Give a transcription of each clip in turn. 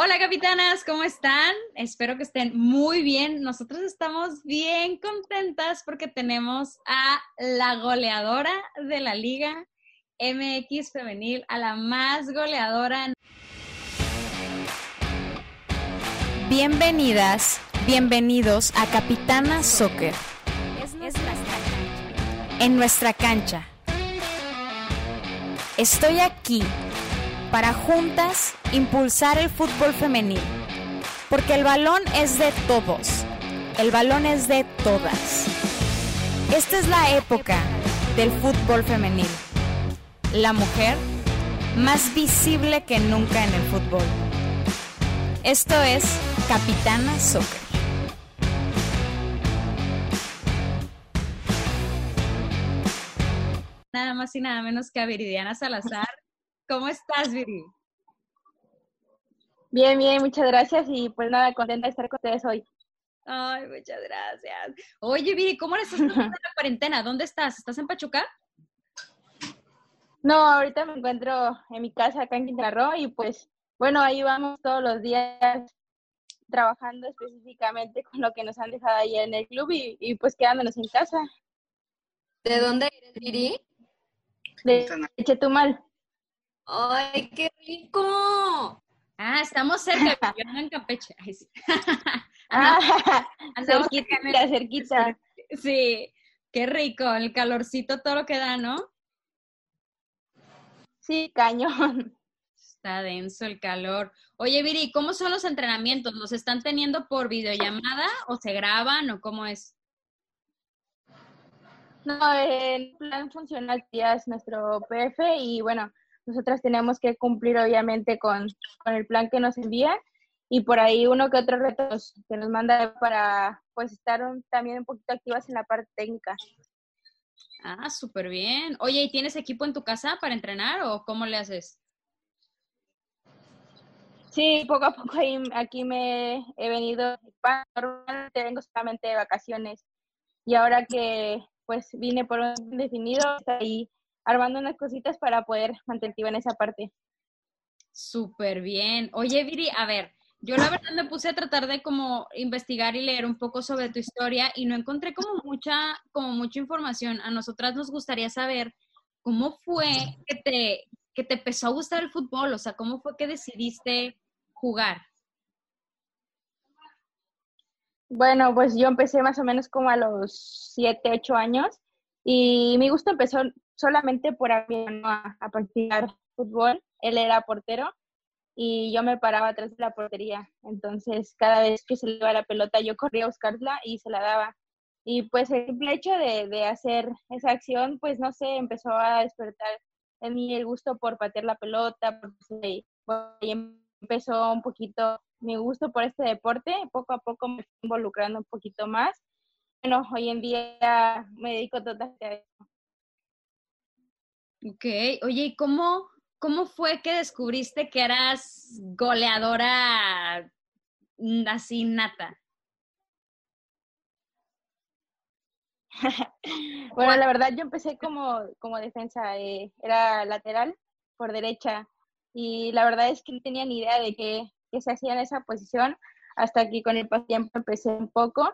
Hola capitanas, ¿cómo están? Espero que estén muy bien. Nosotros estamos bien contentas porque tenemos a la goleadora de la liga MX femenil, a la más goleadora. Bienvenidas, bienvenidos a Capitana Soccer. En nuestra cancha. Estoy aquí para juntas impulsar el fútbol femenil. Porque el balón es de todos. El balón es de todas. Esta es la época del fútbol femenil. La mujer más visible que nunca en el fútbol. Esto es Capitana Soccer. Nada más y nada menos que a Viridiana Salazar. ¿Cómo estás, Viri? Bien, bien, muchas gracias y pues nada, contenta de estar con ustedes hoy. Ay, muchas gracias. Oye, Viri, ¿cómo le estás pasando la cuarentena? ¿Dónde estás? ¿Estás en Pachuca? No, ahorita me encuentro en mi casa acá en Quintana Roo y pues bueno, ahí vamos todos los días trabajando específicamente con lo que nos han dejado ahí en el club y, y pues quedándonos en casa. ¿De dónde eres, Viri? De Chetumal. ¡Ay, qué rico! Ah, estamos cerca, yo ando en Campeche. Ay, sí. Ah, cerquita, cerquita. Sí, qué rico, el calorcito, todo lo que da, ¿no? Sí, cañón. Está denso el calor. Oye, Viri, ¿cómo son los entrenamientos? ¿Los están teniendo por videollamada o se graban o cómo es? No, el plan funcional ya es nuestro PF y bueno, nosotras tenemos que cumplir obviamente con, con el plan que nos envían y por ahí uno que otro reto que nos manda para pues estar un- también un poquito activas en la parte técnica. Ah, súper bien. Oye, ¿y tienes equipo en tu casa para entrenar o cómo le haces? Sí, poco a poco ahí, aquí me he venido, normalmente vengo solamente de vacaciones y ahora que pues vine por un definido, ahí armando unas cositas para poder mantener en esa parte. Súper bien. Oye, Viri, a ver, yo la verdad me puse a tratar de como investigar y leer un poco sobre tu historia y no encontré como mucha, como mucha información. A nosotras nos gustaría saber cómo fue que te, que te empezó a gustar el fútbol, o sea, cómo fue que decidiste jugar. Bueno, pues yo empecé más o menos como a los 7, 8 años y mi gusto empezó solamente por a, a, practicar fútbol. Él era portero y yo me paraba atrás de la portería. Entonces, cada vez que se le iba la pelota, yo corría a buscarla y se la daba. Y pues el simple hecho de, de hacer esa acción, pues no sé, empezó a despertar en mí el gusto por patear la pelota, y empezó un poquito mi gusto por este deporte. Poco a poco me fui involucrando un poquito más. Bueno, hoy en día me dedico totalmente. Ok, oye, ¿y cómo, cómo fue que descubriste que eras goleadora mm, así nata? Bueno, la verdad yo empecé como, como defensa, eh, era lateral por derecha y la verdad es que no tenía ni idea de qué, qué se hacía en esa posición hasta que con el tiempo empecé un poco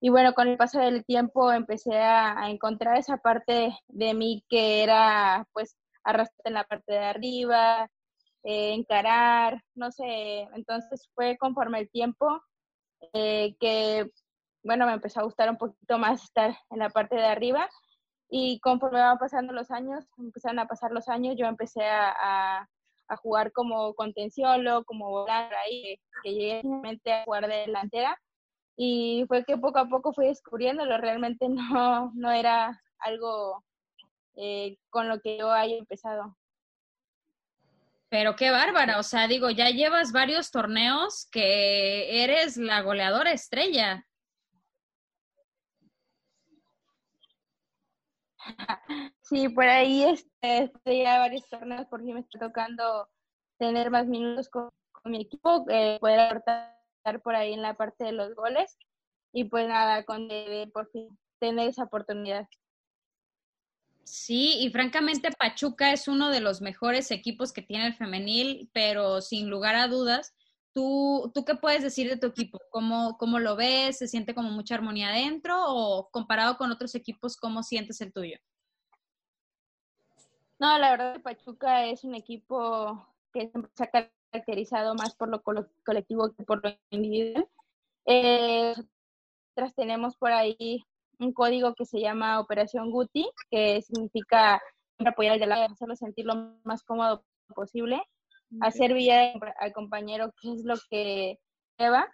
y bueno, con el paso del tiempo empecé a, encontrar esa parte de mí que era pues arrastrar en la parte de arriba, eh, encarar, no sé, entonces fue conforme el tiempo eh, que bueno, me empezó a gustar un poquito más estar en la parte de arriba. Y conforme van pasando los años, empezaron a pasar los años, yo empecé a, jugar como contenciólo, como volar ahí, que llegué a jugar de delantera y fue que poco a poco fui descubriéndolo, realmente no, no era algo eh, con lo que yo haya empezado. Pero qué bárbara, o sea, digo, ya llevas varios torneos que eres la goleadora estrella. Sí, por ahí este, ya varios torneos, por fin me está tocando tener más minutos con, con mi equipo, eh, poder aportar por ahí en la parte de los goles y pues nada, con de, por fin tener esa oportunidad. Sí, y francamente Pachuca es uno de los mejores equipos que tiene el femenil, pero sin lugar a dudas, ¿tú, ¿tú qué puedes decir de tu equipo? ¿Cómo, ¿Cómo lo ves? ¿Se siente como mucha armonía adentro o comparado con otros equipos, cómo sientes el tuyo? No, la verdad Pachuca es un equipo que siempre se ha caracterizado más por lo colectivo que por lo individual. Eh, tenemos por ahí un código que se llama Operación Guti, que significa apoyar al de lado, hacerlo sentir lo más cómodo posible, hacer bien al compañero, que es lo que lleva.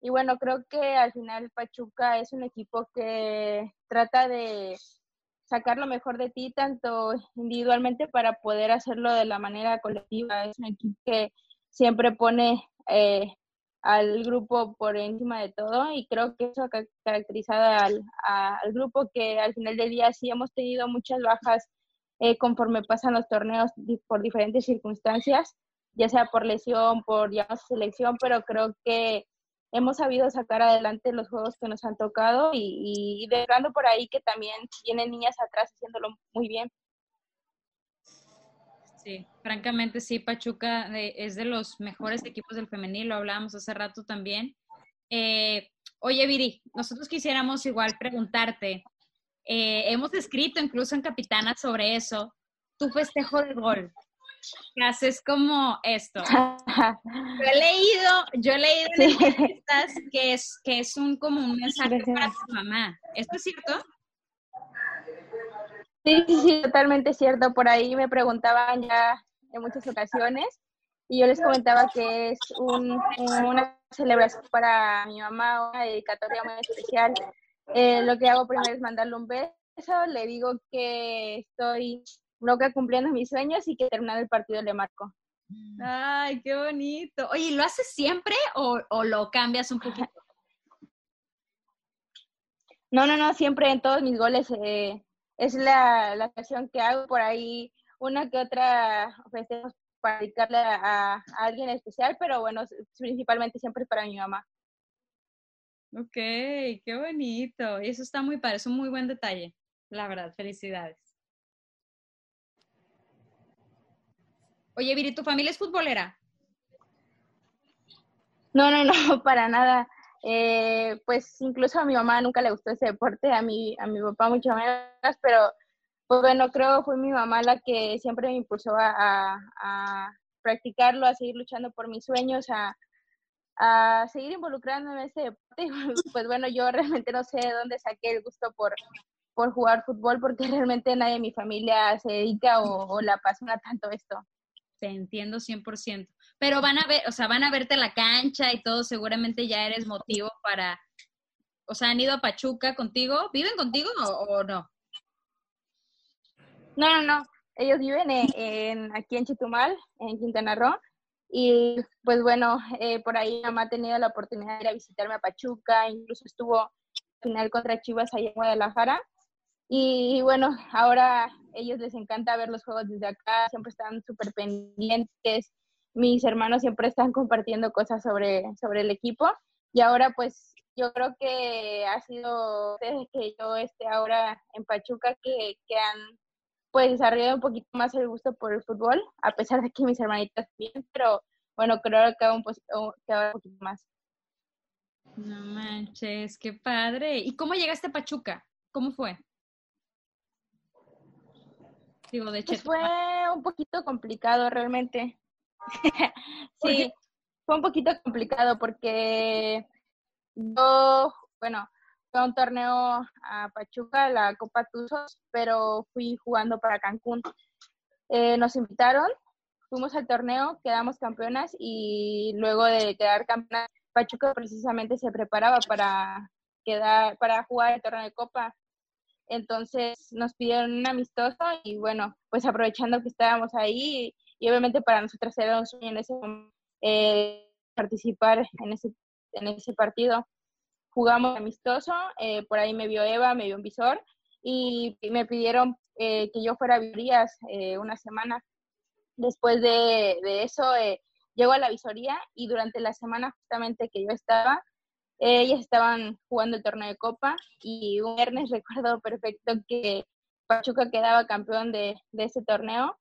Y bueno, creo que al final Pachuca es un equipo que trata de sacar lo mejor de ti, tanto individualmente para poder hacerlo de la manera colectiva. Es un equipo que siempre pone eh, al grupo por encima de todo y creo que eso ha caracterizado al, al grupo que al final del día sí hemos tenido muchas bajas eh, conforme pasan los torneos por diferentes circunstancias, ya sea por lesión, por ya selección, pero creo que hemos sabido sacar adelante los juegos que nos han tocado y, y dejando por ahí que también vienen niñas atrás haciéndolo muy bien. Sí, francamente sí, Pachuca es de los mejores equipos del femenil, lo hablábamos hace rato también. Eh, oye, Viri, nosotros quisiéramos igual preguntarte, eh, hemos escrito incluso en Capitana sobre eso, tu festejo de gol. ¿Qué haces como esto? Yo he leído, yo he leído en entrevistas que es, que es un como un mensaje para tu mamá. ¿Esto es cierto? Sí, sí, sí, totalmente cierto. Por ahí me preguntaban ya en muchas ocasiones y yo les comentaba que es una celebración para mi mamá, una dedicatoria muy especial. Eh, lo que hago primero es mandarle un beso, le digo que estoy loca cumpliendo mis sueños y que terminando el partido le marco. Ay, qué bonito. Oye, ¿lo haces siempre o, o lo cambias un poquito? No, no, no, siempre en todos mis goles eh, es la, la acción que hago por ahí, una que otra ofrecemos para dedicarle a, alguien especial, pero bueno, principalmente siempre para mi mamá. Ok, qué bonito. Y eso está muy padre, es un muy buen detalle, la verdad, felicidades. Oye, Viri, ¿tu familia es futbolera? No, no, no, para nada. Eh, pues incluso a mi mamá nunca le gustó ese deporte, a mi, a mi papá mucho menos, pero pues bueno, creo fue mi mamá la que siempre me impulsó a, a, practicarlo, a seguir luchando por mis sueños, a, a seguir involucrándome en ese deporte. Pues bueno, yo realmente no sé de dónde saqué el gusto por, por jugar fútbol, porque realmente nadie en mi familia se dedica o, o la apasiona tanto esto. Te entiendo 100% pero van a ver, o sea, van a verte la cancha y todo, seguramente ya eres motivo para, o sea, han ido a Pachuca contigo, ¿viven contigo o, no? No, no, no, ellos viven en, aquí en Chitumal, en Quintana Roo, y pues bueno, eh, por ahí mamá ha tenido la oportunidad de ir a visitarme a Pachuca, incluso estuvo final contra Chivas allá en Guadalajara, y bueno, ahora a ellos les encanta ver los juegos desde acá, siempre están súper pendientes, mis hermanos siempre están compartiendo cosas sobre, sobre el equipo y ahora pues yo creo que ha sido desde que yo esté ahora en Pachuca que, que han pues desarrollado un poquito más el gusto por el fútbol, a pesar de que mis hermanitas bien, pero bueno, creo que un, que un poquito más. No manches, qué padre. ¿Y cómo llegaste a Pachuca? ¿Cómo fue? Digo, de pues fue un poquito complicado realmente. sí, fue un poquito complicado porque yo, bueno, fue a un torneo a Pachuca, la Copa Tuzos, pero fui jugando para Cancún. Eh, nos invitaron, fuimos al torneo, quedamos campeonas y luego de quedar campeonas, Pachuca precisamente se preparaba para quedar, para jugar el torneo de Copa. Entonces nos pidieron un amistoso y bueno, pues aprovechando que estábamos ahí, y obviamente para nosotras era un sueño en ese eh, participar en ese, partido. Jugamos amistoso, eh, por ahí me vio Eva, me vio un visor y, me pidieron eh, que yo fuera a visorías una semana. Después de, de eso, llego a la visoría y durante la semana justamente que yo estaba, ellas estaban jugando el torneo de copa y un viernes recuerdo perfecto que Pachuca quedaba campeón de, de ese torneo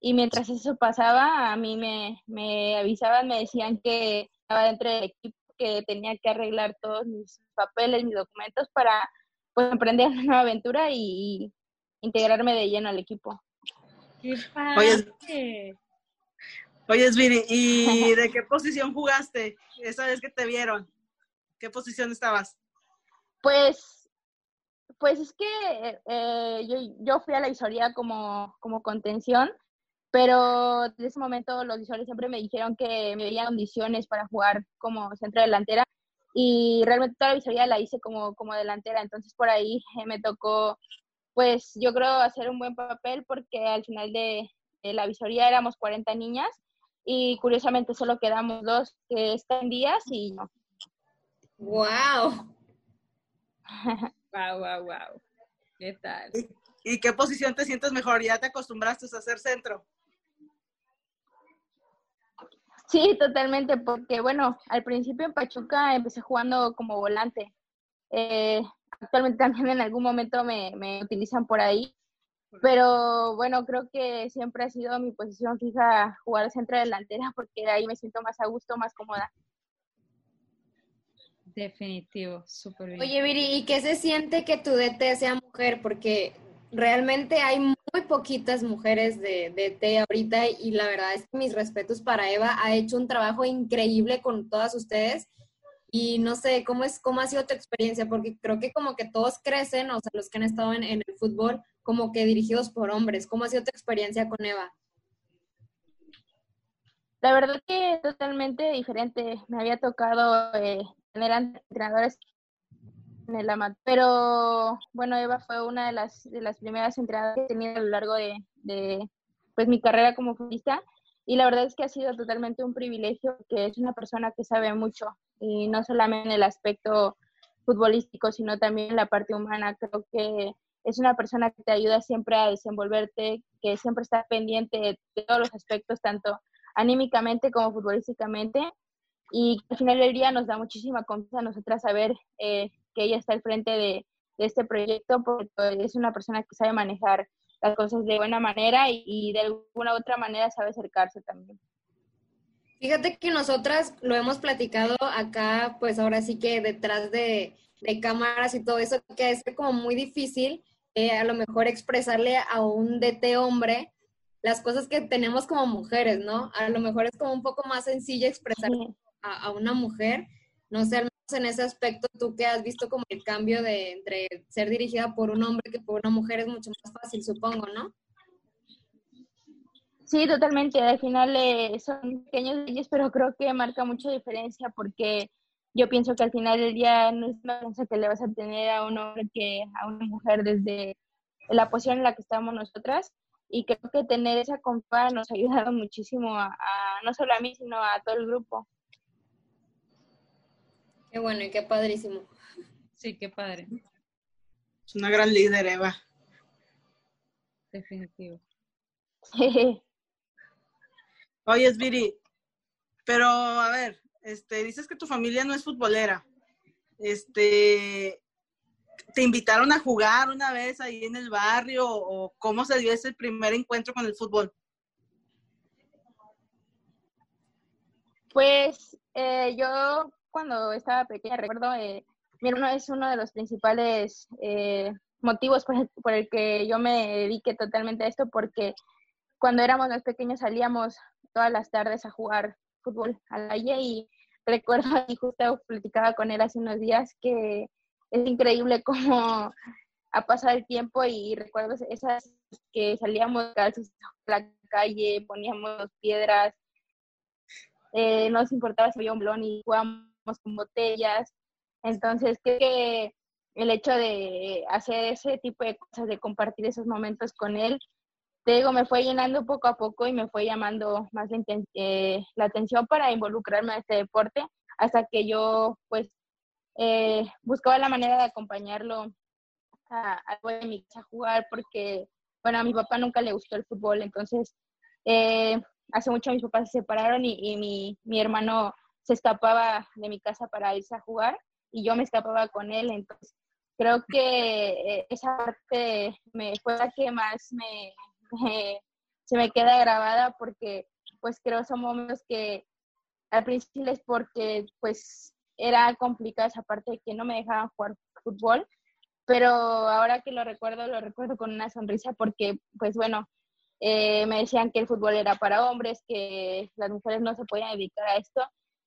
y mientras eso pasaba, a mí me, me avisaban, me decían que estaba dentro del equipo, que tenía que arreglar todos mis papeles, mis documentos para pues emprender una nueva aventura y, integrarme de lleno al equipo. ¡Qué Oye, oye Viri, ¿y de qué posición jugaste esa vez que te vieron? ¿Qué posición estabas? Pues, pues es que eh, yo, yo fui a la visoría como, como contención pero en ese momento los visuales siempre me dijeron que me veían condiciones para jugar como centro delantera y realmente toda la visoría la hice como, como delantera, entonces por ahí me tocó, pues yo creo hacer un buen papel porque al final de, la visoría éramos 40 niñas y curiosamente solo quedamos dos que están días y no. ¡Wow! ¡Wow, wow, wow! ¿Qué tal? ¿Y qué posición te sientes mejor? ¿Ya te acostumbraste a hacer centro? Sí, totalmente, porque bueno, al principio en Pachuca empecé jugando como volante. Eh, actualmente también en algún momento me, me utilizan por ahí, pero bueno, creo que siempre ha sido mi posición fija jugar centro delantera porque ahí me siento más a gusto, más cómoda. Definitivo, súper bien. Oye, Viri, ¿y qué se siente que tu DT sea mujer? Porque realmente hay muy poquitas mujeres de, de T ahorita y la verdad es que mis respetos para Eva, ha hecho un trabajo increíble con todas ustedes y no sé, ¿cómo, es, cómo ha sido tu experiencia? Porque creo que como que todos crecen, o sea, los que han estado en, el fútbol, como que dirigidos por hombres. ¿Cómo ha sido tu experiencia con Eva? La verdad que totalmente diferente. Me había tocado eh, tener entrenadores en el amateur. Pero bueno, Eva fue una de las, de las primeras entradas que he tenido a lo largo de, de pues, mi carrera como futbolista. Y la verdad es que ha sido totalmente un privilegio que es una persona que sabe mucho, y no solamente en el aspecto futbolístico, sino también en la parte humana. Creo que es una persona que te ayuda siempre a desenvolverte, que siempre está pendiente de todos los aspectos, tanto anímicamente como futbolísticamente. Y al final del día nos da muchísima confianza a nosotras saber eh, que ella está al frente de, este proyecto porque es una persona que sabe manejar las cosas de buena manera y, de alguna otra manera sabe acercarse también. Fíjate que nosotras lo hemos platicado acá, pues ahora sí que detrás de, cámaras y todo eso, que es como muy difícil eh, a lo mejor expresarle a un DT hombre las cosas que tenemos como mujeres, ¿no? A lo mejor es como un poco más sencillo expresar a, a, una mujer. No sé, en ese aspecto, tú que has visto como el cambio de entre ser dirigida por un hombre que por una mujer es mucho más fácil, supongo, ¿no? Sí, totalmente. Al final eh, son pequeños leyes, pero creo que marca mucha diferencia porque yo pienso que al final del día no es una cosa que le vas a tener a un hombre que a una mujer desde la posición en la que estamos nosotras. Y creo que tener esa compa nos ha ayudado muchísimo a, no solo a mí, sino a todo el grupo. Qué bueno y qué padrísimo. Sí, qué padre. Es una gran líder, Eva. Definitivo. Oye, Viri, pero a ver, este, dices que tu familia no es futbolera. Este, ¿te invitaron a jugar una vez ahí en el barrio o cómo se dio ese primer encuentro con el fútbol? Pues eh, yo cuando estaba pequeña, recuerdo, eh, mi hermano es uno de los principales eh, motivos por el, que yo me dediqué totalmente a esto, porque cuando éramos más pequeños salíamos todas las tardes a jugar fútbol a la calle y recuerdo, y justo platicaba con él hace unos días, que es increíble cómo ha pasado el tiempo y recuerdo esas que salíamos a la calle, poníamos piedras, eh, no nos importaba si había un blon y jugábamos con botellas. Entonces, creo que el hecho de hacer ese tipo de cosas, de compartir esos momentos con él, te digo, me fue llenando poco a poco y me fue llamando más la, eh, atención para involucrarme en este deporte, hasta que yo, pues, eh, buscaba la manera de acompañarlo a, a, a jugar, porque, bueno, a mi papá nunca le gustó el fútbol, entonces, eh, hace mucho mis papás se separaron y, y mi, mi hermano se escapaba de mi casa para irse a jugar y yo me escapaba con él. Entonces, creo que eh, esa parte me, fue la que más me, se me queda grabada porque pues creo son momentos que al principio es porque pues era complicada esa parte de que no me dejaban jugar fútbol, pero ahora que lo recuerdo, lo recuerdo con una sonrisa porque pues bueno, eh, me decían que el fútbol era para hombres, que las mujeres no se podían dedicar a esto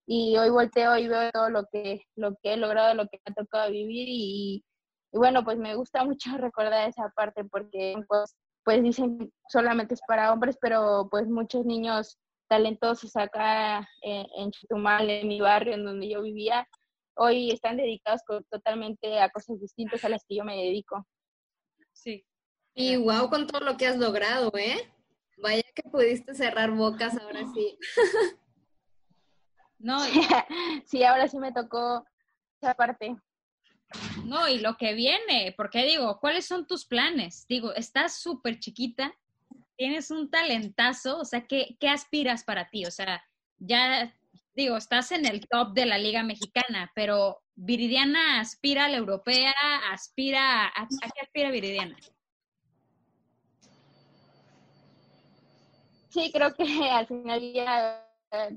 y hoy volteo y veo todo lo que, lo que he logrado, lo que me ha tocado vivir y, bueno, pues me gusta mucho recordar esa parte porque pues, pues dicen solamente es para hombres, pero pues muchos niños talentosos acá en, en en mi barrio, en donde yo vivía, hoy están dedicados totalmente a cosas distintas a las que yo me dedico. Sí. Y wow con todo lo que has logrado, ¿eh? Vaya que pudiste cerrar bocas ahora sí. no, sí, ahora sí me tocó esa parte. No, y lo que viene, porque digo, ¿cuáles son tus planes? Digo, estás súper chiquita, tienes un talentazo, o sea, ¿qué, ¿qué aspiras para ti? O sea, ya, digo, estás en el top de la Liga Mexicana, pero Viridiana aspira a la europea, aspira, ¿a, qué aspira Viridiana? Sí, creo que al final ya,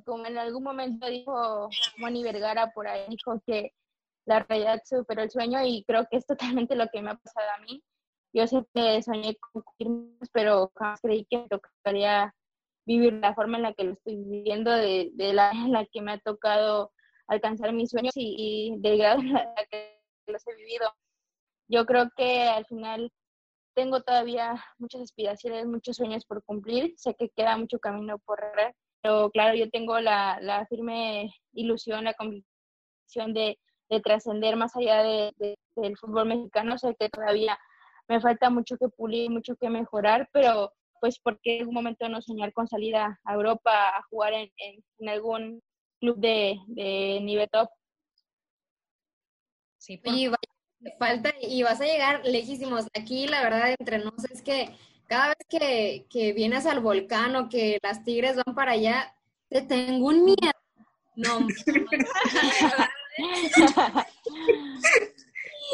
como en algún momento dijo Moni Vergara por ahí, dijo que la realidad superó el sueño y creo que es totalmente lo que me ha pasado a mí. Yo siempre soñé con firmas, pero jamás creí que me tocaría vivir la forma en la que lo estoy viviendo, de, la en la que me ha tocado alcanzar mis sueños y, del grado en la que los he vivido. Yo creo que al final tengo todavía muchas aspiraciones, muchos sueños por cumplir. Sé que queda mucho camino por recorrer, pero claro, yo tengo la, la firme ilusión, la convicción de de trascender más allá de, del fútbol mexicano. Sé que todavía me falta mucho que pulir, mucho que mejorar, pero pues porque en algún momento no soñar con salir a, Europa a jugar en, en, algún club de, de, nivel top. Sí, y falta y vas a llegar lejísimos. Aquí la verdad entre nosotros es que cada vez que, que vienes al volcán o que las tigres van para allá, te tengo un miedo. No,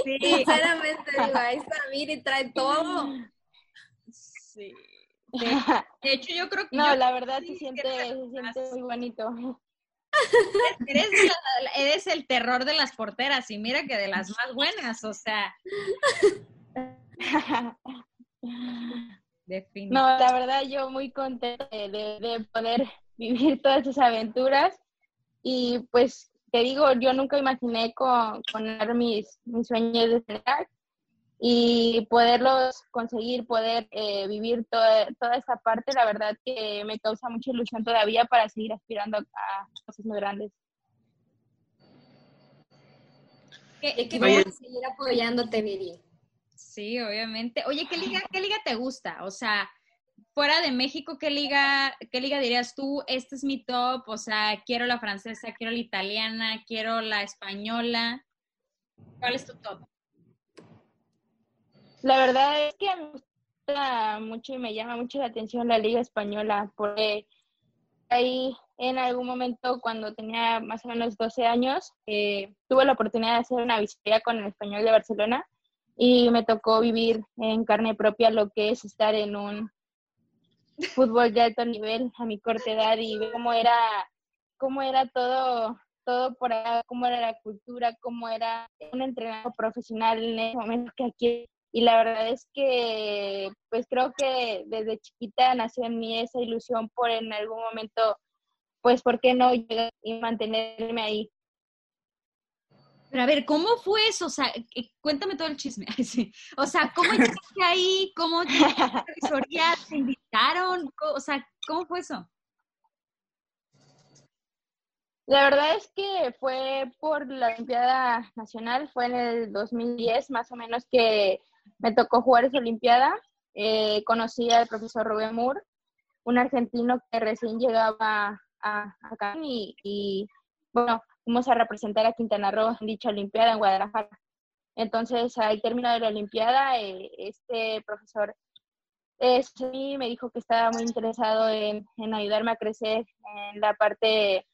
Sí. Sinceramente, digo, ahí está y trae todo. Sí. De, hecho, yo creo que. No, la verdad se siente, se siente muy bonito. Eres, eres, el terror de las porteras y mira que de las más buenas, o sea. No, la verdad yo muy contenta de, de poder vivir todas esas aventuras y pues te digo, yo nunca imaginé con, poner mis, mis sueños de cenar y poderlos conseguir, poder eh, vivir toda, toda esta parte, la verdad que me causa mucha ilusión todavía para seguir aspirando a cosas muy grandes. Que, que vamos a seguir apoyándote, Viri. Sí, obviamente. Oye, ¿qué liga, ¿qué liga te gusta? O sea, fuera de México, ¿qué liga, ¿qué liga dirías tú? Este es mi top, o sea, quiero la francesa, quiero la italiana, quiero la española. ¿Cuál es tu top? La verdad es que me gusta mucho y me llama mucho la atención la liga española, porque ahí en algún momento cuando tenía más o menos 12 años, eh, tuve la oportunidad de hacer una visita con el español de Barcelona y me tocó vivir en carne propia lo que es estar en un fútbol de alto nivel a mi corta edad y cómo era, cómo era todo, todo por allá, cómo era la cultura, cómo era un entrenador profesional en ese momento que aquí. Y la verdad es que, pues creo que desde chiquita nació en mí esa ilusión por en algún momento, pues, ¿por qué no llegar y mantenerme ahí? Pero a ver, ¿cómo fue eso? O sea, eh, cuéntame todo el chisme. O sea, ¿cómo llegaste ahí? ¿Cómo llegaste ¿Te invitaron? O sea, ¿cómo fue eso? La verdad es que fue por la Olimpiada Nacional, fue en el 2010 más o menos que me tocó jugar esa Olimpiada. Eh, conocí al profesor Rubén Moore, un argentino que recién llegaba a, acá y, y bueno, fuimos a representar a Quintana Roo en dicha Olimpiada en Guadalajara. Entonces, al término de la Olimpiada, eh, este profesor sí me dijo que estaba muy interesado en, ayudarme a crecer en la parte,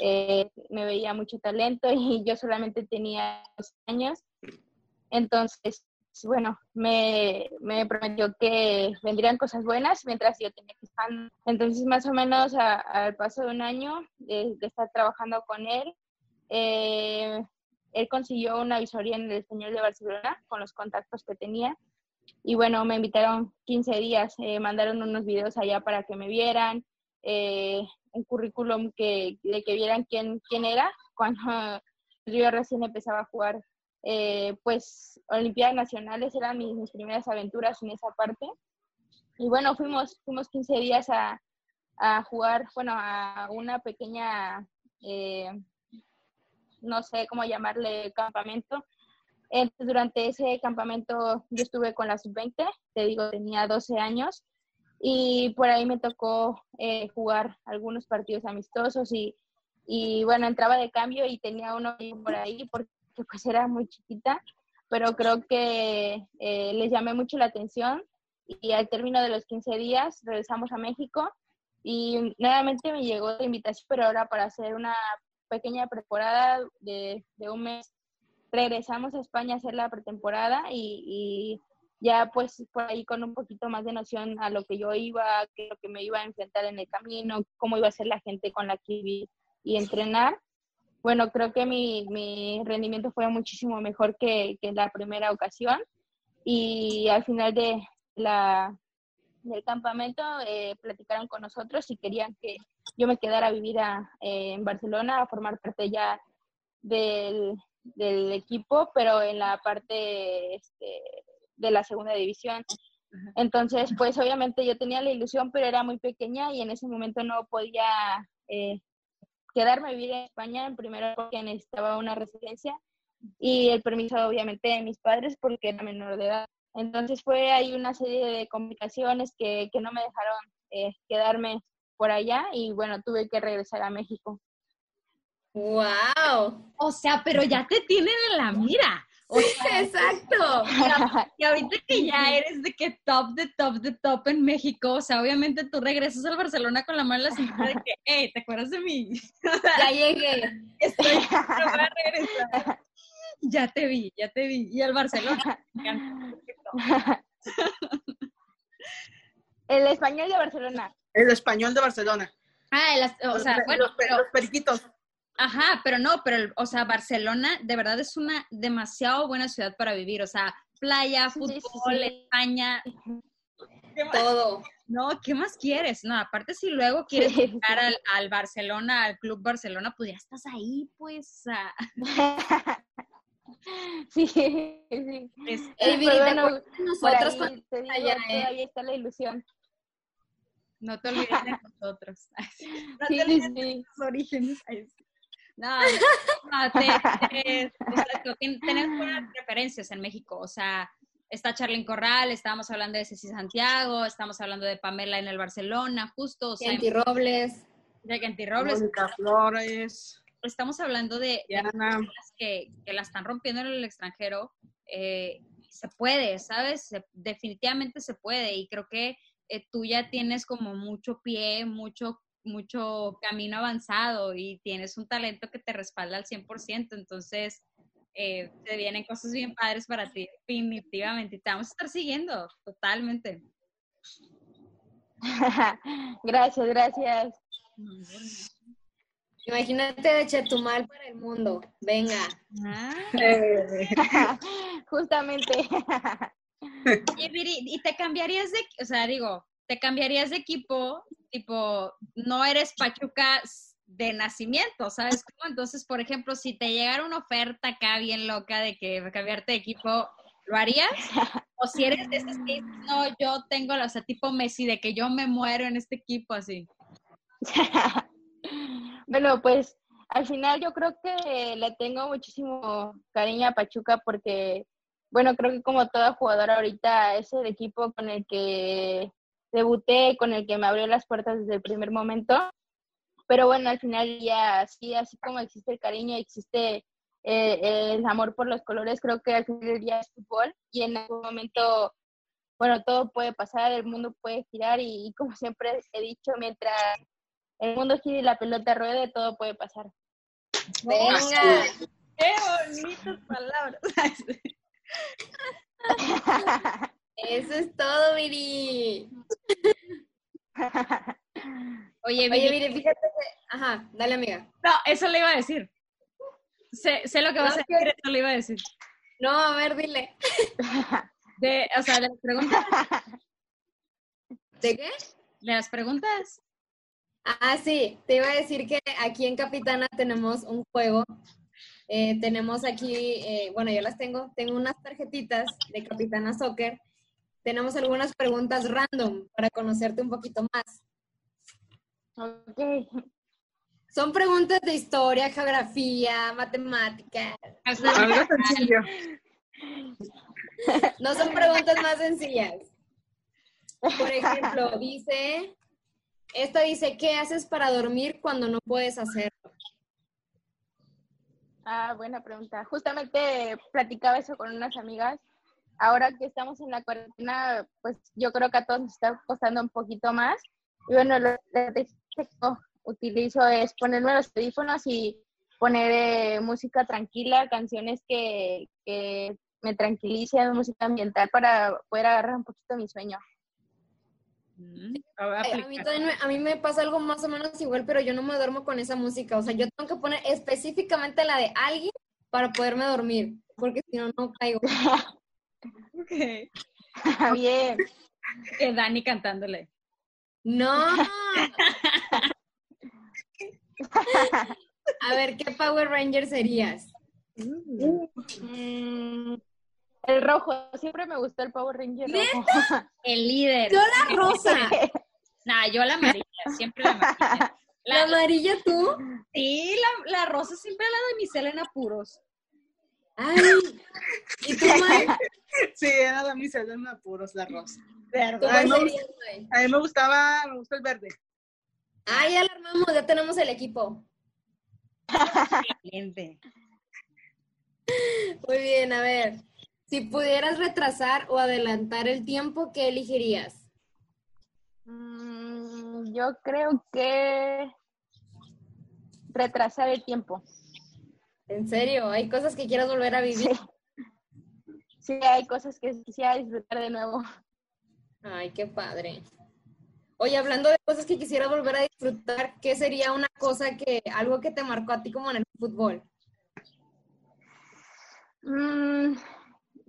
eh, me veía mucho talento y yo solamente tenía dos años. Entonces, bueno, me, me prometió que vendrían cosas buenas mientras yo tenía que estar. Entonces, más o menos al paso de un año de, estar trabajando con él, eh, él consiguió una visoría en el Español de Barcelona con los contactos que tenía. Y bueno, me invitaron 15 días, eh, mandaron unos videos allá para que me vieran, eh, un currículum que, de que vieran quién, quién era cuando yo recién empezaba a jugar. Eh, pues Olimpiadas Nacionales eran mis, mis, primeras aventuras en esa parte. Y bueno, fuimos, fuimos 15 días a, a jugar, bueno, a una pequeña, eh, no sé cómo llamarle, campamento. Durante ese campamento yo estuve con la sub-20, te digo, tenía 12 años y por ahí me tocó eh, jugar algunos partidos amistosos y, y, bueno, entraba de cambio y tenía uno por ahí porque pues era muy chiquita, pero creo que eh, les llamé mucho la atención y al término de los 15 días regresamos a México y nuevamente me llegó la invitación, pero ahora para hacer una pequeña pretemporada de, de un mes. Regresamos a España a hacer la pretemporada y, y ya pues por ahí con un poquito más de noción a lo que yo iba, qué lo que me iba a enfrentar en el camino, cómo iba a ser la gente con la que iba y entrenar. Bueno, creo que mi, mi rendimiento fue muchísimo mejor que, que la primera ocasión y al final de la, del campamento eh, platicaron con nosotros y querían que yo me quedara a vivir a, eh, en Barcelona, a formar parte ya del, del equipo, pero en la parte este, de la segunda división. Entonces, pues obviamente yo tenía la ilusión, pero era muy pequeña y en ese momento no podía eh, quedarme a vivir en España, en primero porque necesitaba una residencia y el permiso obviamente de mis padres porque era menor de edad. Entonces fue ahí una serie de complicaciones que, que no me dejaron eh, quedarme por allá y bueno, tuve que regresar a México. ¡Wow! O sea, pero ya te tienen en la mira. Exacto. Y ahorita que ya eres de que top de top de top en México, o sea, obviamente tú regresas al Barcelona con la mano en la cintura de que, hey, ¿te acuerdas de mí? ya llegué. Estoy a regresar. Ya te vi, ya te vi. Y al Barcelona. El español de Barcelona. El español de Barcelona. Ah, el, o sea, bueno, los periquitos. Ajá, pero no, pero, o sea, Barcelona de verdad es una demasiado buena ciudad para vivir, o sea, playa, fútbol, España, todo. No, ¿qué más quieres? No, aparte si luego quieres llegar al, al, Barcelona, al Club Barcelona, pues ya estás ahí, pues. Sí, sí. Es, eh, bueno, nosotros ahí, te digo, allá, ¿eh? todavía está la ilusión. No te olvides de nosotros. No te olvides de tus orígenes. No, no te, tenemos buenas referencias en México. O sea, está Charlyn Corral, estábamos hablando de Ceci Santiago, estamos hablando de Pamela en el Barcelona, justo. O sea, Robles. De Robles. Flores. Estamos hablando de, que, que, la están rompiendo en el extranjero. Eh, se puede, ¿sabes? definitivamente se puede. Y creo que eh, tú ya tienes como mucho pie, mucho mucho camino avanzado y tienes un talento que te respalda al 100%, entonces eh, te vienen cosas bien padres para ti, definitivamente, y te vamos a estar siguiendo totalmente. gracias, gracias. Imagínate de Chetumal para el mundo. Venga. Ah. Justamente. Y te cambiarías de, o sea, digo, te cambiarías de equipo tipo, no eres Pachuca de nacimiento, ¿sabes cómo? Entonces, por ejemplo, si te llegara una oferta acá bien loca de que cambiarte de equipo, ¿lo harías? O si eres de esos que no, yo tengo, o sea, tipo Messi, de que yo me muero en este equipo así. bueno, pues al final yo creo que le tengo muchísimo cariño a Pachuca porque, bueno, creo que como toda jugadora ahorita es el equipo con el que debuté, con el que me abrió las puertas desde el primer momento. Pero bueno, al final ya así, así como existe el cariño, existe eh, el amor por los colores, creo que al final ya es fútbol y en algún momento, bueno, todo puede pasar, el mundo puede girar y, como siempre he dicho, mientras el mundo gire y la pelota ruede, todo puede pasar. Venga. Qué bonitas palabras. Eso es todo, Viri. Oye, Oye, Viri, Viri, fíjate que... Ajá, dale, amiga. no, eso le iba a decir. Sé, sé lo que vas a No, decir, eso le iba a decir. No, a ver, dile. De, o sea, las preguntas, ¿De qué? las preguntas. Ah, sí, te iba a decir que aquí en Capitana tenemos un juego. Eh, tenemos aquí, eh, bueno, yo las tengo, tengo unas tarjetitas de Capitana Soccer. Tenemos algunas preguntas random para conocerte un poquito más. Ok. Son preguntas de historia, geografía, matemáticas. Algo sencillo. No son preguntas más sencillas. Por ejemplo, dice, esta dice, ¿qué haces para dormir cuando no puedes hacerlo? Ah, buena pregunta. Justamente platicaba eso con unas amigas. Ahora que estamos en la cuarentena, pues yo creo que a todos nos está costando un poquito más. Y bueno, lo que utilizo es ponerme los audífonos y poner eh, música tranquila, canciones que, que me tranquilicen, música ambiental para poder agarrar un poquito mi sueño. A mí, también me, a mí me pasa algo más o menos igual, pero yo no me duermo con esa música. O sea, yo tengo que poner específicamente la de alguien para poderme dormir, porque si no, no caigo. Bien. Que Dani cantándole. No. A ver, ¿qué Power Ranger serías? Mm, el rojo, siempre me gustó el Power Ranger rojo. El líder. Yo la rosa. Nah, yo la amarilla, siempre la amarilla. ¿La La, amarilla tú? sí, la, la rosa siempre la de Michelle en apuros. Ay. ¿Y tú, May? Sí, era la misa de apuros, la rosa. ¿Tú Ay, cuál me? A mí me gustaba, me gusta el verde. Ah, ya la armamos, ya tenemos el equipo. Excelente. Muy bien, a ver. Si pudieras retrasar o adelantar el tiempo, ¿qué elegirías? Mm, yo creo que retrasar el tiempo. ¿En serio? ¿Hay cosas que quieras volver a vivir? Sí, hay cosas que quisiera disfrutar de nuevo. Ay, qué padre. Oye, hablando de cosas que quisieras volver a disfrutar, ¿qué sería una cosa que, algo que te marcó a ti como en el fútbol? Mm,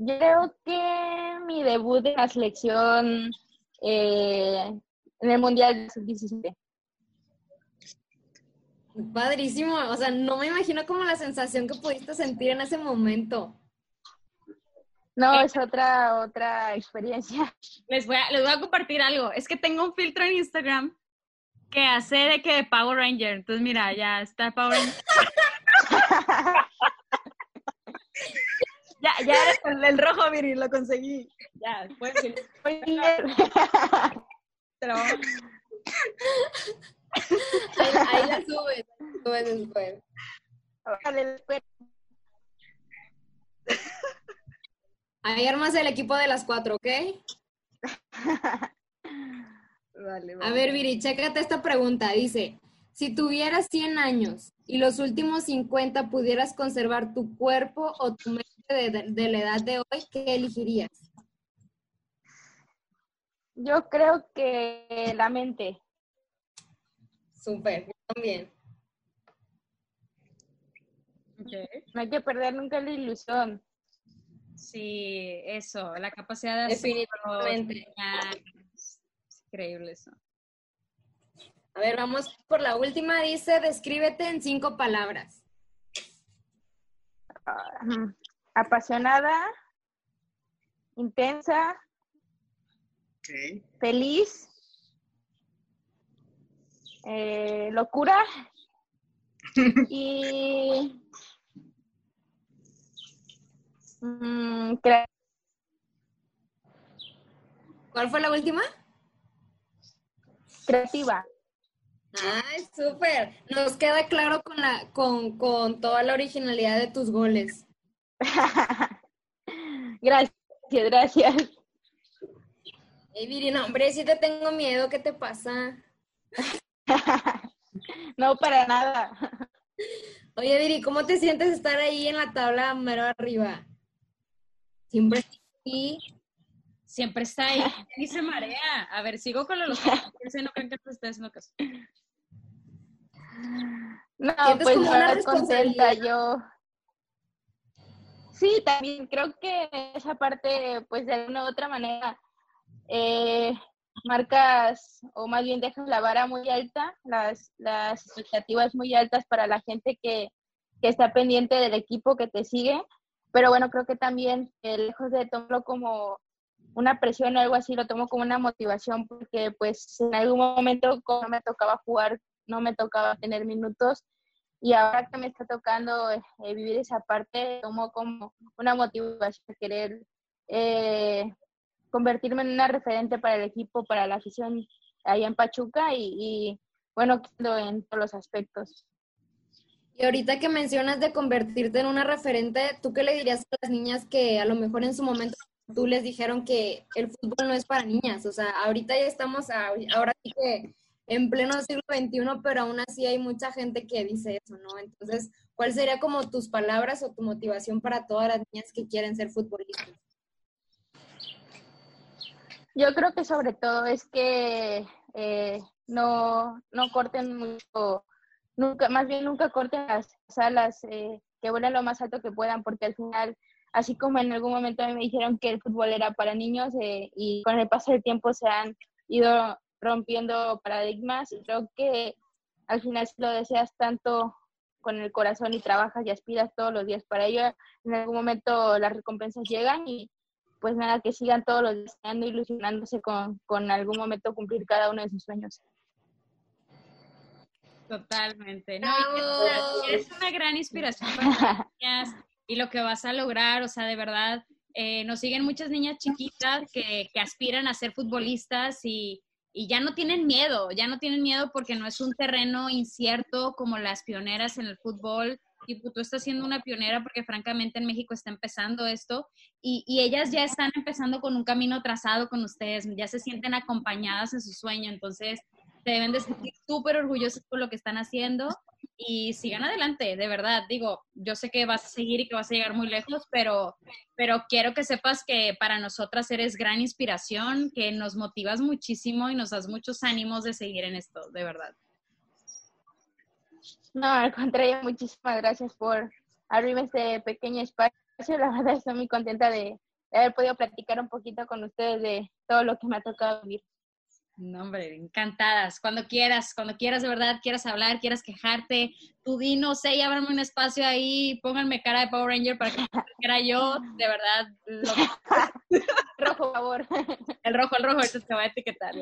yo creo que mi debut de la selección eh, en el Mundial de Sub-17. Padrísimo, o sea, no me imagino como la sensación que pudiste sentir en ese momento. No, es otra, otra experiencia. Les voy, a, les voy a compartir algo. Es que tengo un filtro en Instagram que hace de que de Power Ranger. Entonces, mira, ya está Power Ranger. ya, ya eres el, rojo, Viri, lo conseguí. Ya, vamos- Ahí, ahí la subes, subes después. Después. Ahí armas el equipo de las cuatro, ¿ok? Vale, A vale. ver, Viri, chécate esta pregunta. Dice, si tuvieras 100 años y los últimos 50 pudieras conservar tu cuerpo o tu mente de, de- de la edad de hoy, ¿qué elegirías? Yo creo que la mente. Súper, yo también. No hay que perder nunca la ilusión. Sí, eso, la capacidad de hacer Definitivamente. Es increíble eso. A ver, vamos por la última. Dice, descríbete en cinco palabras. Ujú. Apasionada, intensa, feliz, eh, locura y mm, ¿Cuál fue la última? creativa. Ay, súper. Nos queda claro con, la, con, con toda la originalidad de tus goles. gracias, gracias. Ey, Viri, no, hombre, si te tengo miedo, ¿qué te pasa? no, para nada. Oye, Viri, ¿cómo te sientes estar ahí en la tabla mero arriba? Siempre sí. Siempre está ahí y se marea. A ver, sigo con los no creen que ustedes no caso. No, pues contenta yo. Sí, también creo que esa parte, pues de alguna u otra manera, eh, marcas, o más bien dejas la vara muy alta, las, las expectativas muy altas para la gente que, que está pendiente del equipo que te sigue. Pero bueno, creo que también, eh, lejos de tomarlo como una presión o algo así, lo tomo como una motivación porque pues en algún momento como me tocaba jugar, no me tocaba tener minutos y ahora que me está tocando eh, vivir esa parte, tomo como una motivación querer eh, convertirme en una referente para el equipo, para la afición allá en Pachuca y, y bueno, en todos los aspectos. Y ahorita que mencionas de convertirte en una referente, ¿tú qué le dirías a las niñas que a lo mejor en su momento tú les dijeron que el fútbol no es para niñas? O sea, ahorita ya estamos, ahora sí que en pleno siglo XXI, pero aún así hay mucha gente que dice eso, ¿no? Entonces, ¿cuál sería como tus palabras o tu motivación para todas las niñas que quieren ser futbolistas? Yo creo que sobre todo es que eh, no, no corten mucho, nunca, más bien nunca corten las alas, eh, que vuelan lo más alto que puedan, porque al final, así como en algún momento me dijeron que el fútbol era para niños eh, y con el paso del tiempo se han ido rompiendo paradigmas y creo que al final si lo deseas tanto con el corazón y trabajas y aspiras todos los días para ello, en algún momento las recompensas llegan y pues nada, que sigan todos los días ilusionándose con, con algún momento cumplir cada uno de sus sueños. Totalmente. No, es una gran inspiración para las niñas y lo que vas a lograr, o sea, de verdad, eh, nos siguen muchas niñas chiquitas que, que aspiran a ser futbolistas y, y ya no tienen miedo, ya no tienen miedo porque no es un terreno incierto como las pioneras en el fútbol. Y tú estás siendo una pionera porque francamente en México está empezando esto y, y, ellas ya están empezando con un camino trazado con ustedes, ya se sienten acompañadas en su sueño, entonces se deben de sentir súper orgullosas por lo que están haciendo y sigan adelante, de verdad. Digo, yo sé que vas a seguir y que vas a llegar muy lejos, pero, pero quiero que sepas que para nosotras eres gran inspiración, que nos motivas muchísimo y nos das muchos ánimos de seguir en esto, de verdad. No, al contrario, muchísimas gracias por abrirme este pequeño espacio. La verdad estoy muy contenta de haber podido platicar un poquito con ustedes de todo lo que me ha tocado vivir. No, hombre, encantadas. Cuando quieras, cuando quieras de verdad, quieras hablar, quieras quejarte, tú di, no sé, y ábrame un espacio ahí, pónganme cara de Power Ranger para que era yo, de verdad. rojo, por favor. El rojo, el rojo, ahorita te voy a etiquetar.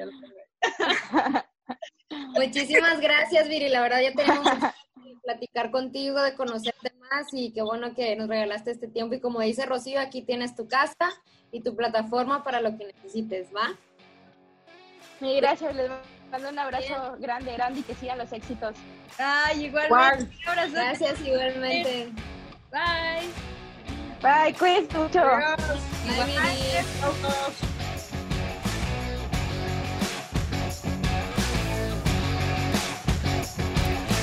Muchísimas gracias, Viri. La verdad ya tenemos que platicar contigo, de conocerte más y qué bueno que nos regalaste este tiempo. Y como dice Rocío, aquí tienes tu casa y tu plataforma para lo que necesites, ¿va? Sí, gracias, les mando un abrazo grande, grande y que sigan los éxitos. Ay, igualmente. Gracias, igualmente. Bye. Bye, cuídense mucho. Bye,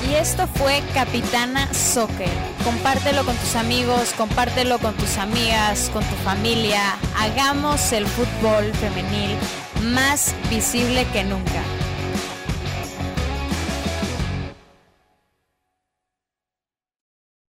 Y esto fue Capitana Soccer. Compártelo con tus amigos, compártelo con tus amigas, con tu familia. Hagamos el fútbol femenil más visible que nunca.